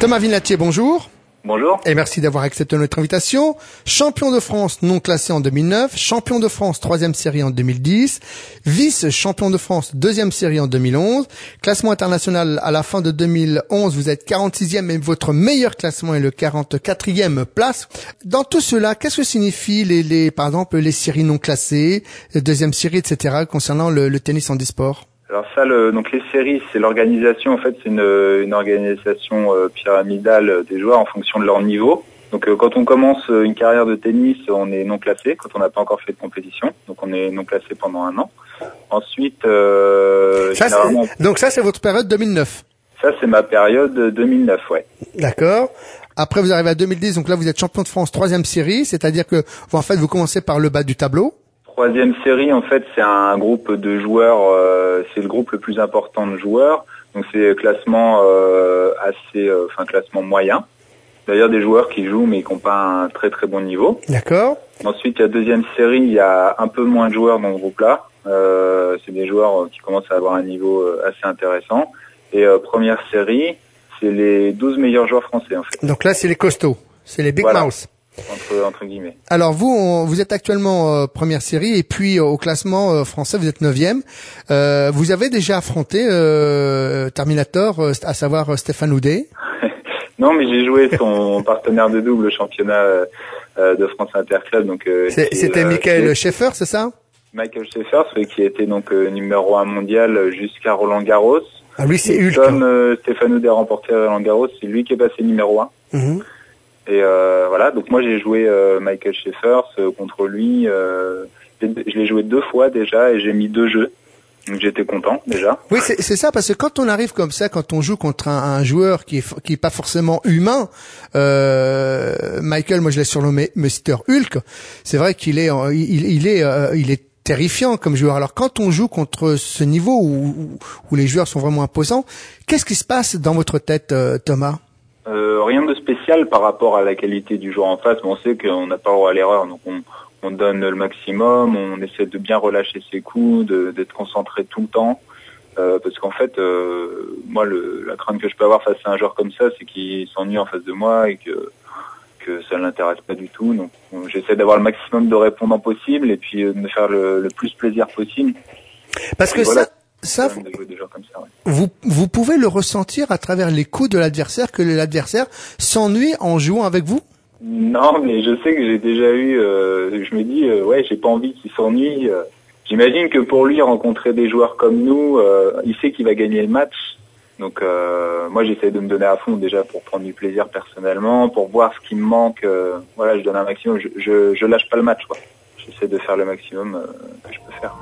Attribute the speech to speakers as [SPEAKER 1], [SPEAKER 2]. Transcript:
[SPEAKER 1] Thomas Vinatier, bonjour.
[SPEAKER 2] Bonjour.
[SPEAKER 1] Et merci d'avoir accepté notre invitation. Champion de France non classé en 2009, champion de France troisième série en 2010, vice-champion de France deuxième série en 2011, classement international à la fin de 2011, vous êtes 46e mais votre meilleur classement est le 44e place. Dans tout cela, qu'est-ce que signifient les, les, par exemple, les séries non classées, deuxième série, etc. concernant le, le tennis en disport
[SPEAKER 2] alors ça, le, donc les séries, c'est l'organisation. En fait, c'est une, une, organisation euh, pyramidale des joueurs en fonction de leur niveau. Donc euh, quand on commence une carrière de tennis, on est non classé quand on n'a pas encore fait de compétition. Donc on est non classé pendant un an. Ensuite, euh,
[SPEAKER 1] ça, donc ça c'est votre période 2009.
[SPEAKER 2] Ça c'est ma période 2009, ouais.
[SPEAKER 1] D'accord. Après vous arrivez à 2010, donc là vous êtes champion de France troisième série, c'est-à-dire que vous, en fait vous commencez par le bas du tableau.
[SPEAKER 2] Troisième série, en fait, c'est un groupe de joueurs, euh, c'est le groupe le plus important de joueurs. Donc c'est classement euh, assez, euh, enfin classement moyen. D'ailleurs des joueurs qui jouent mais qui n'ont pas un très très bon niveau.
[SPEAKER 1] D'accord.
[SPEAKER 2] Ensuite, il y a deuxième série, il y a un peu moins de joueurs dans ce groupe-là. c'est des joueurs qui commencent à avoir un niveau assez intéressant. Et première série, c'est les 12 meilleurs joueurs français en fait.
[SPEAKER 1] Donc là, c'est les costauds, c'est les big
[SPEAKER 2] Voilà.
[SPEAKER 1] mouse.
[SPEAKER 2] Entre, entre guillemets.
[SPEAKER 1] Alors vous, on- vous êtes actuellement euh, première série et puis euh, au classement euh, français, vous êtes neuvième. Euh, vous avez déjà affronté euh, Terminator, euh, à savoir Stéphane Houdet.
[SPEAKER 2] Non, mais j'ai joué son partenaire de double au championnat de France Interclub. Donc euh,
[SPEAKER 1] C'était Michael Schaeffer, c'est ça?
[SPEAKER 2] Michael Schaeffer, celui qui était donc euh, numéro un mondial jusqu'à Roland Garros.
[SPEAKER 1] Ah lui, c'est Hulk.
[SPEAKER 2] Comme euh, Stéphane Houdet a remporté Roland Garros, c'est lui qui est passé numéro un.
[SPEAKER 1] Mhm.
[SPEAKER 2] Et euh, voilà, donc moi j'ai joué euh, Michael Schaeffer euh, contre lui. je l'ai joué deux fois déjà et j'ai mis deux jeux. Donc j'étais content déjà.
[SPEAKER 1] Oui, c'est ça, parce que quand on arrive comme ça, quand on joue contre un, un joueur qui est, qui est pas forcément humain, euh, Michael, moi je l'ai surnommé Mr. Hulk, c'est vrai qu'il est, il, est, euh, il est terrifiant comme joueur. Alors quand on joue contre ce niveau où, où, les joueurs sont vraiment imposants, qu'est-ce qui se passe dans votre tête, Thomas?
[SPEAKER 2] Spécial par rapport à la qualité du joueur en face, mais on sait qu'on n'a pas le droit à l'erreur, donc on, on donne le maximum, on essaie de bien relâcher ses coups, d'être concentré tout le temps. Euh, parce qu'en fait, euh, moi, le, la crainte que je peux avoir face à un joueur comme ça, c'est qu'il s'ennuie en face de moi et que, que ça ne l'intéresse pas du tout. Donc, on- j'essaie d'avoir le maximum de répondants possible et puis euh, de me faire le, le plus plaisir possible.
[SPEAKER 1] Parce que
[SPEAKER 2] Et voilà.
[SPEAKER 1] ça, ça, vous, vous pouvez le ressentir à travers les coups de l'adversaire, que l'adversaire s'ennuie en jouant avec vous?
[SPEAKER 2] Non, mais je sais que j'ai déjà eu. euh, je me dis, euh, ouais, j'ai pas envie qu'il s'ennuie. euh. J'imagine que pour lui, rencontrer des joueurs comme nous, euh, il sait qu'il va gagner le match. Donc, euh, moi, j'essaie de me donner à fond déjà pour prendre du plaisir personnellement, pour voir ce qui me manque. euh, voilà, je donne un maximum. Je, je, je lâche pas le match, quoi. J'essaie de faire le maximum euh, que je peux faire.